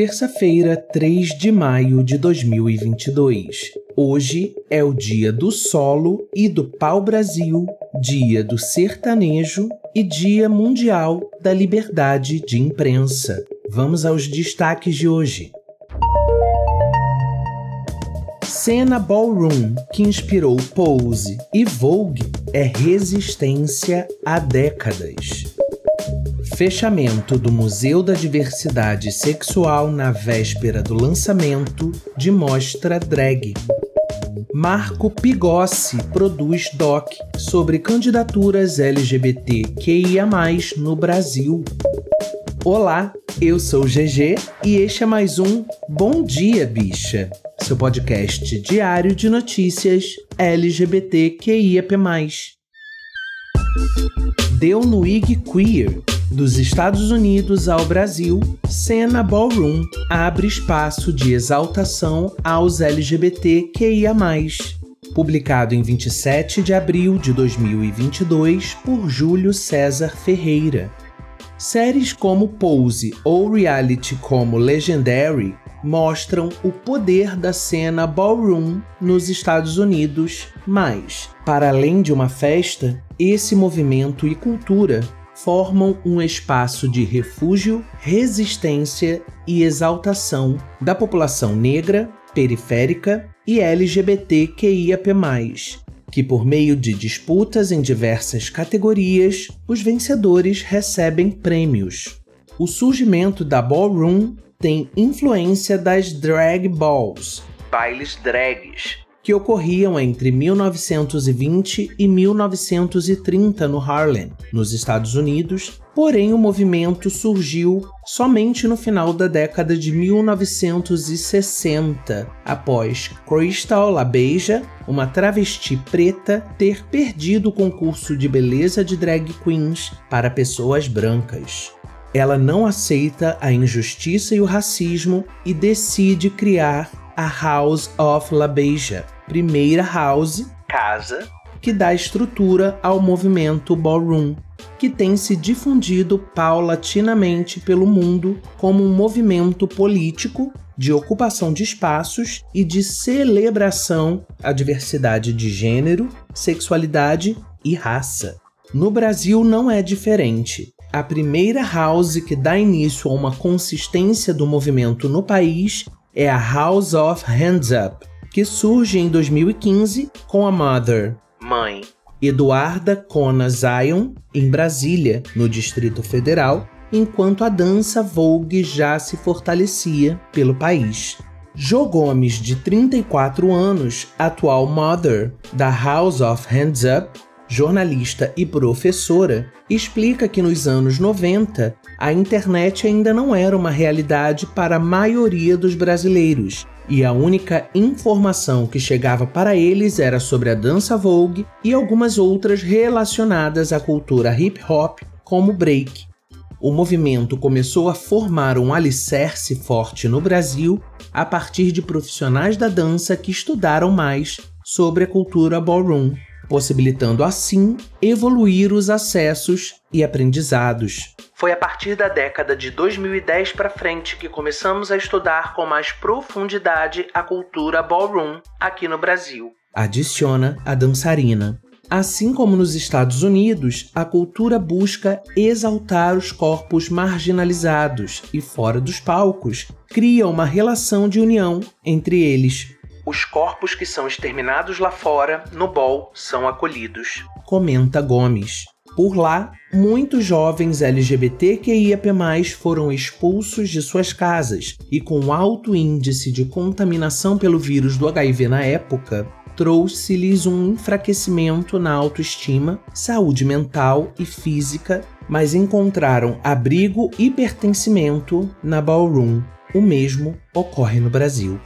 Terça-feira, 3 de maio de 2022. Hoje é o dia do solo e do pau-brasil, dia do sertanejo e dia mundial da liberdade de imprensa. Vamos aos destaques de hoje. Cena Ballroom, que inspirou Pose e Vogue, é resistência há décadas. Fechamento do Museu da Diversidade Sexual na véspera do lançamento de Mostra Drag. Marco Pigossi produz doc sobre candidaturas LGBTQIA+, no Brasil. Olá, eu sou GG e este é mais um Bom Dia Bicha, seu podcast diário de notícias LGBTQIAP+. Deu no IG Queer, dos Estados Unidos ao Brasil, Cena Ballroom abre espaço de exaltação aos LGBTQIA+. Publicado em 27 de abril de 2022 por Júlio César Ferreira. Séries como Pose ou reality como Legendary mostram o poder da cena ballroom nos Estados Unidos, mas, para além de uma festa, esse movimento e cultura formam um espaço de refúgio, resistência e exaltação da população negra, periférica e LGBTQIAP+, que por meio de disputas em diversas categorias, os vencedores recebem prêmios. O surgimento da ballroom tem influência das drag balls, bailes drags, que ocorriam entre 1920 e 1930 no Harlem, nos Estados Unidos, porém o movimento surgiu somente no final da década de 1960, após Crystal LaBeija, uma travesti preta, ter perdido o concurso de beleza de drag queens para pessoas brancas. Ela não aceita a injustiça e o racismo e decide criar a House of LaBeija, primeira house, casa, que dá estrutura ao movimento ballroom, que tem se difundido paulatinamente pelo mundo como um movimento político de ocupação de espaços e de celebração à diversidade de gênero, sexualidade e raça. No Brasil não é diferente. A primeira house que dá início a uma consistência do movimento no país é a House of Hands Up, que surge em 2015 com a Mother, mãe, Eduarda Kona Zion, em Brasília, no Distrito Federal, enquanto a dança Vogue já se fortalecia pelo país. Jo Gomes, de 34 anos, atual Mother da House of Hands Up, jornalista e professora, explica que nos anos 90 a internet ainda não era uma realidade para a maioria dos brasileiros e a única informação que chegava para eles era sobre a dança Vogue e algumas outras relacionadas à cultura hip hop, como break. O movimento começou a formar um alicerce forte no Brasil a partir de profissionais da dança que estudaram mais sobre a cultura ballroom possibilitando assim evoluir os acessos e aprendizados. Foi a partir da década de 2010 para frente que começamos a estudar com mais profundidade a cultura ballroom aqui no Brasil. Adiciona a dançarina. Assim como nos Estados Unidos, a cultura busca exaltar os corpos marginalizados e fora dos palcos, cria uma relação de união entre eles, os corpos que são exterminados lá fora, no bol, são acolhidos. Comenta Gomes. Por lá, muitos jovens LGBTQIAP+, foram expulsos de suas casas e com alto índice de contaminação pelo vírus do HIV na época, trouxe-lhes um enfraquecimento na autoestima, saúde mental e física, mas encontraram abrigo e pertencimento na ballroom. o mesmo ocorre no Brasil.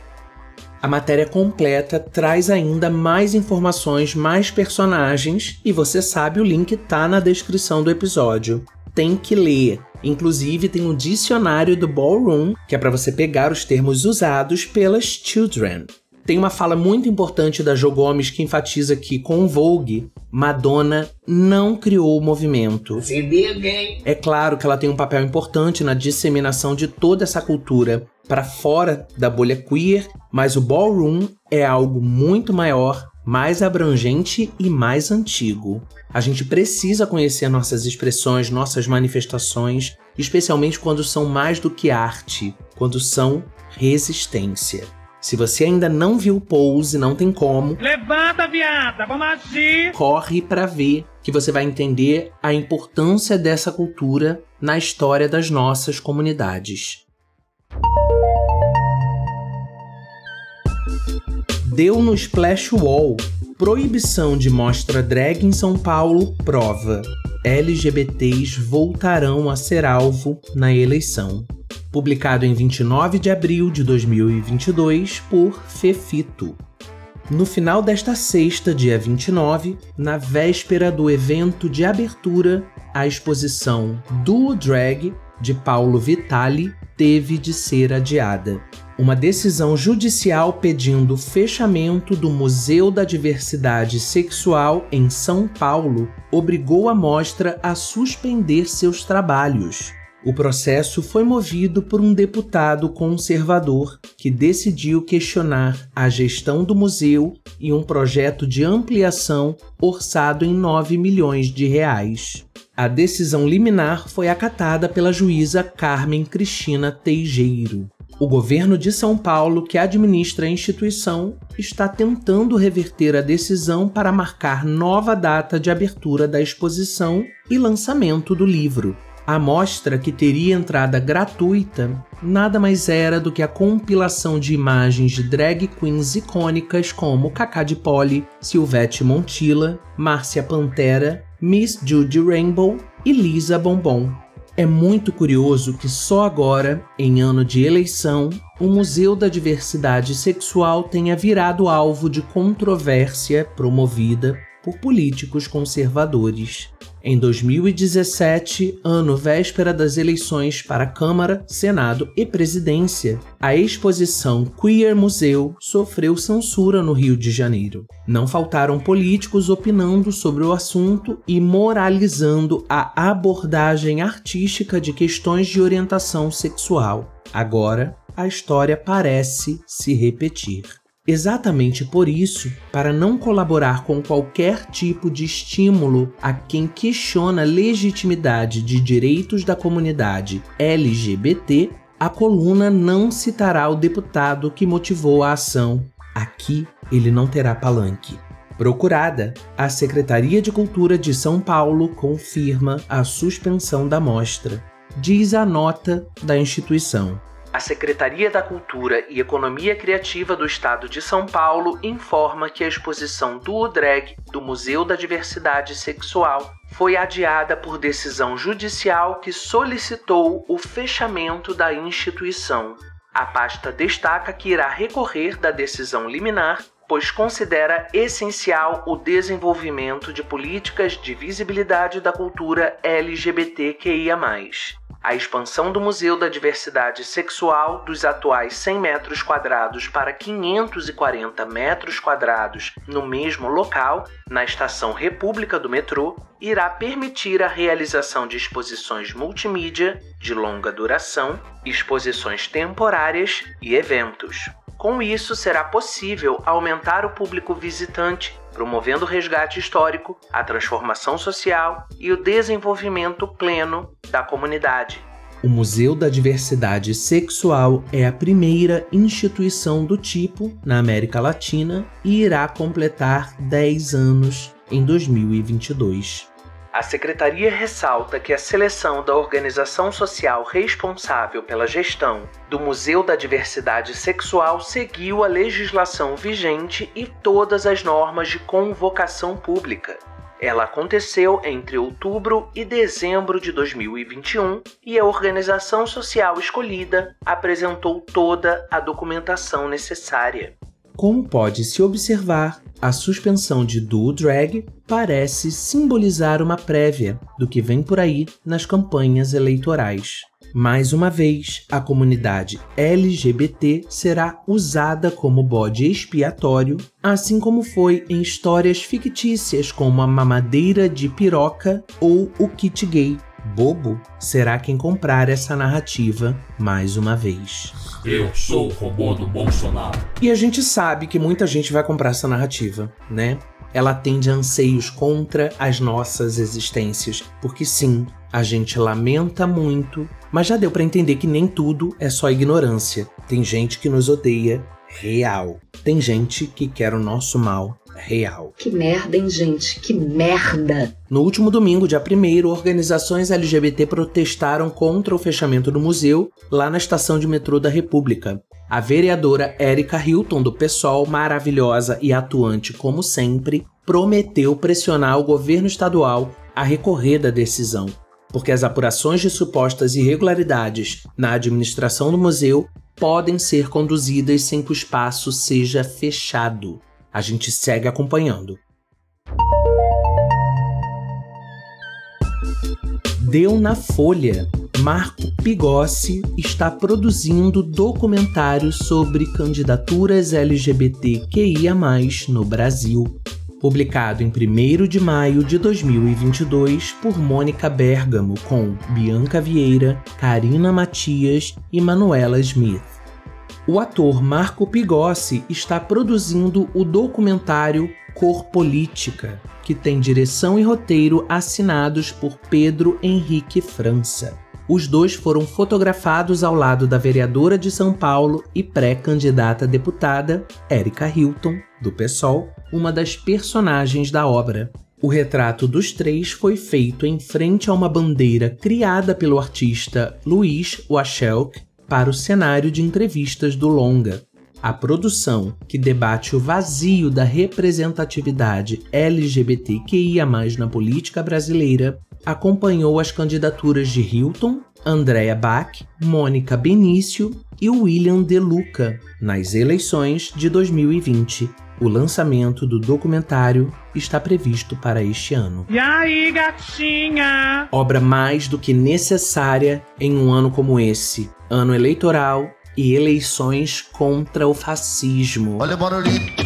A matéria completa traz ainda mais informações, mais personagens, e você sabe, o link tá na descrição do episódio. Tem que ler. Inclusive, tem um dicionário do Ballroom, que é para você pegar os termos usados pelas children. Tem uma fala muito importante da Jo Gomes que enfatiza que, com o Vogue, Madonna não criou o movimento. É claro que ela tem um papel importante na disseminação de toda essa cultura para fora da bolha queer, mas o ballroom é algo muito maior, mais abrangente e mais antigo. A gente precisa conhecer nossas expressões, nossas manifestações, especialmente quando são mais do que arte, quando são resistência. Se você ainda não viu Pose, não tem como. Levanta, viada, vamos agir! Corre para ver que você vai entender a importância dessa cultura na história das nossas comunidades. Deu no Splash Wall. Proibição de mostra drag em São Paulo prova. LGBTs voltarão a ser alvo na eleição publicado em 29 de abril de 2022 por Fefito. No final desta sexta, dia 29, na véspera do evento de abertura, a exposição Duo Drag de Paulo Vitali teve de ser adiada. Uma decisão judicial pedindo o fechamento do Museu da Diversidade Sexual em São Paulo obrigou a mostra a suspender seus trabalhos. O processo foi movido por um deputado conservador que decidiu questionar a gestão do museu e um projeto de ampliação orçado em 9 milhões de reais. A decisão liminar foi acatada pela juíza Carmen Cristina Teijeiro. O governo de São Paulo, que administra a instituição, está tentando reverter a decisão para marcar nova data de abertura da exposição e lançamento do livro. A mostra, que teria entrada gratuita, nada mais era do que a compilação de imagens de drag queens icônicas como Cacá de Poli, Silvete Montilla, Márcia Pantera, Miss Judy Rainbow e Lisa Bombom. É muito curioso que só agora, em ano de eleição, o Museu da Diversidade Sexual tenha virado alvo de controvérsia promovida por políticos conservadores. Em 2017, ano véspera das eleições para Câmara, Senado e Presidência, a exposição Queer Museu sofreu censura no Rio de Janeiro. Não faltaram políticos opinando sobre o assunto e moralizando a abordagem artística de questões de orientação sexual. Agora, a história parece se repetir. Exatamente por isso, para não colaborar com qualquer tipo de estímulo a quem questiona a legitimidade de direitos da comunidade LGBT, a coluna não citará o deputado que motivou a ação. Aqui ele não terá palanque. Procurada, a Secretaria de Cultura de São Paulo confirma a suspensão da mostra, diz a nota da instituição. A Secretaria da Cultura e Economia Criativa do Estado de São Paulo informa que a exposição do Drag do Museu da Diversidade Sexual foi adiada por decisão judicial que solicitou o fechamento da instituição. A pasta destaca que irá recorrer da decisão liminar, pois considera essencial o desenvolvimento de políticas de visibilidade da cultura LGBTQIA. A expansão do Museu da Diversidade Sexual dos atuais 100 metros quadrados para 540 metros quadrados no mesmo local, na estação República do metrô, irá permitir a realização de exposições multimídia de longa duração, exposições temporárias e eventos. Com isso, será possível aumentar o público visitante, promovendo o resgate histórico, a transformação social e o desenvolvimento pleno da comunidade. O Museu da Diversidade Sexual é a primeira instituição do tipo na América Latina e irá completar 10 anos em 2022. A secretaria ressalta que a seleção da organização social responsável pela gestão do Museu da Diversidade Sexual seguiu a legislação vigente e todas as normas de convocação pública. Ela aconteceu entre outubro e dezembro de 2021 e a organização social escolhida apresentou toda a documentação necessária. Como pode-se observar, a suspensão de do drag parece simbolizar uma prévia do que vem por aí nas campanhas eleitorais. Mais uma vez, a comunidade LGBT será usada como bode expiatório, assim como foi em histórias fictícias como a mamadeira de piroca ou o kit gay. Bobo será quem comprar essa narrativa mais uma vez. Eu sou o robô do Bolsonaro. E a gente sabe que muita gente vai comprar essa narrativa, né? Ela atende a anseios contra as nossas existências, porque sim, a gente lamenta muito, mas já deu para entender que nem tudo é só ignorância. Tem gente que nos odeia real. Tem gente que quer o nosso mal real. Que merda, hein, gente? Que merda! No último domingo, dia 1, organizações LGBT protestaram contra o fechamento do museu lá na estação de metrô da República. A vereadora Erika Hilton, do PSOL, maravilhosa e atuante como sempre, prometeu pressionar o governo estadual a recorrer da decisão porque as apurações de supostas irregularidades na administração do museu podem ser conduzidas sem que o espaço seja fechado. A gente segue acompanhando. Deu na Folha. Marco Pigossi está produzindo documentário sobre candidaturas LGBTQIA+ no Brasil publicado em 1 de maio de 2022 por Mônica Bergamo, com Bianca Vieira, Karina Matias e Manuela Smith. O ator Marco Pigossi está produzindo o documentário Cor Política, que tem direção e roteiro assinados por Pedro Henrique França. Os dois foram fotografados ao lado da vereadora de São Paulo e pré-candidata deputada Érica Hilton, do PSOL, uma das personagens da obra. O retrato dos três foi feito em frente a uma bandeira criada pelo artista Luiz Wachelk para o cenário de entrevistas do longa. A produção, que debate o vazio da representatividade LGBTQIA+ na política brasileira, acompanhou as candidaturas de Hilton, Andrea Bach, Mônica Benício e William De Luca nas eleições de 2020 o lançamento do documentário está previsto para este ano. E aí, gatinha? Obra mais do que necessária em um ano como esse ano eleitoral e eleições contra o fascismo. Olha o barulhinho.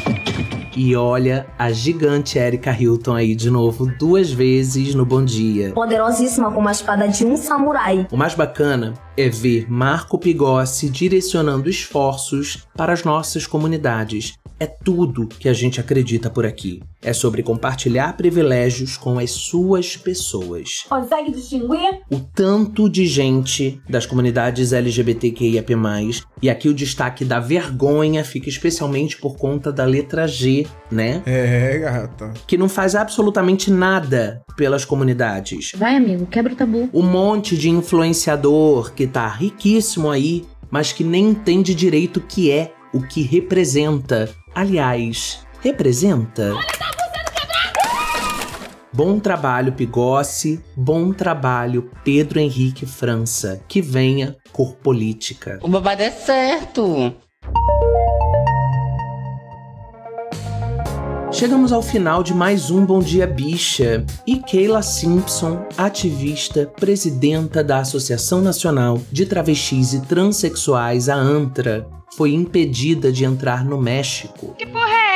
E olha a gigante Erika Hilton aí de novo, duas vezes no Bom Dia. Poderosíssima como a espada de um samurai. O mais bacana é ver Marco Pigossi direcionando esforços para as nossas comunidades, é tudo que a gente acredita por aqui. É sobre compartilhar privilégios com as suas pessoas. Consegue distinguir? O tanto de gente das comunidades LGBTQIAP+, e aqui o destaque da vergonha fica especialmente por conta da letra G, né? É, gata. Que não faz absolutamente nada pelas comunidades. Vai, amigo, quebra o tabu. Um monte de influenciador que tá riquíssimo aí, mas que nem entende direito o que é o que representa Aliás, representa. Bom trabalho, Pigossi. Bom trabalho, Pedro Henrique França. Que venha cor política. O babado é certo. Chegamos ao final de mais um Bom Dia Bicha. E Keila Simpson, ativista, presidenta da Associação Nacional de Travestis e Transsexuais, a ANTRA, foi impedida de entrar no México. Que porra é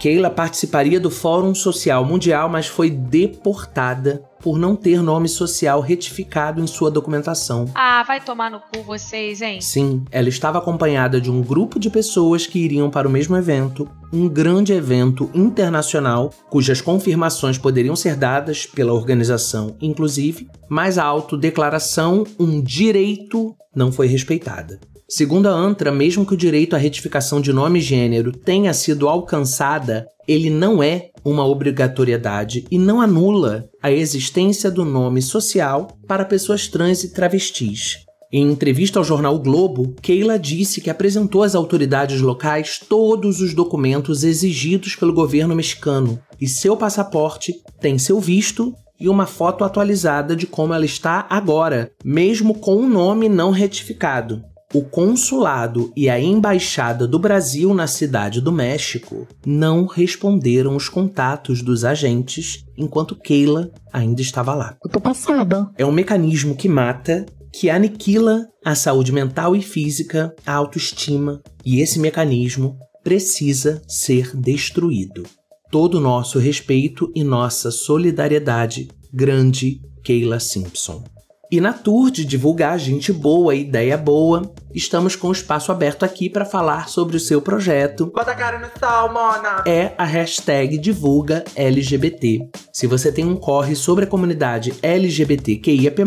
Keila participaria do Fórum Social Mundial, mas foi deportada por não ter nome social retificado em sua documentação. Ah, vai tomar no cu vocês, hein? Sim, ela estava acompanhada de um grupo de pessoas que iriam para o mesmo evento, um grande evento internacional, cujas confirmações poderiam ser dadas pela organização, inclusive, mas a autodeclaração, um direito, não foi respeitada. Segundo a ANTRA, mesmo que o direito à retificação de nome e gênero tenha sido alcançada, ele não é uma obrigatoriedade e não anula a existência do nome social para pessoas trans e travestis. Em entrevista ao jornal o Globo, Keila disse que apresentou às autoridades locais todos os documentos exigidos pelo governo mexicano e seu passaporte tem seu visto e uma foto atualizada de como ela está agora, mesmo com o um nome não retificado. O consulado e a embaixada do Brasil na cidade do México não responderam os contatos dos agentes enquanto Keila ainda estava lá. Eu tô passada. É um mecanismo que mata, que aniquila a saúde mental e física, a autoestima, e esse mecanismo precisa ser destruído. Todo o nosso respeito e nossa solidariedade, grande Keila Simpson. E na tour de divulgar gente boa ideia boa, estamos com o espaço aberto aqui para falar sobre o seu projeto. Bota a cara no sol, mona! É a hashtag Divulga LGBT. Se você tem um corre sobre a comunidade LGBTQIAP+,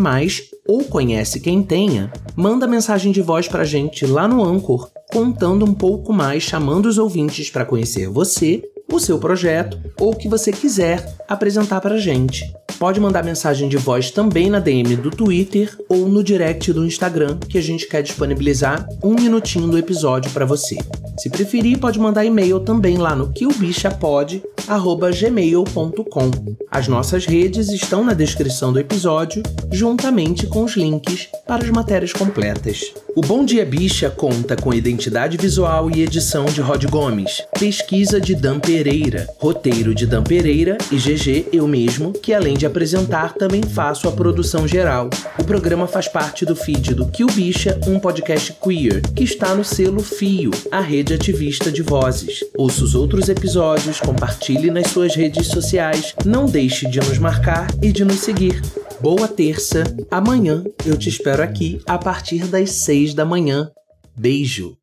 ou conhece quem tenha, manda mensagem de voz pra gente lá no Anchor, contando um pouco mais, chamando os ouvintes para conhecer você, o seu projeto ou o que você quiser apresentar pra gente pode mandar mensagem de voz também na DM do Twitter ou no direct do Instagram, que a gente quer disponibilizar um minutinho do episódio para você. Se preferir, pode mandar e-mail também lá no killbichapod@gmail.com. As nossas redes estão na descrição do episódio, juntamente com os links para as matérias completas. O Bom Dia Bicha conta com identidade visual e edição de Rod Gomes, pesquisa de Dan Pereira, roteiro de Dan Pereira e GG eu mesmo, que além de apresentar, também faço a produção geral. O programa faz parte do feed do Kill Bicha, um podcast queer, que está no selo Fio, a rede ativista de vozes. Ouça os outros episódios, compartilhe nas suas redes sociais, não deixe de nos marcar e de nos seguir. Boa terça, amanhã eu te espero aqui a partir das seis da manhã. Beijo!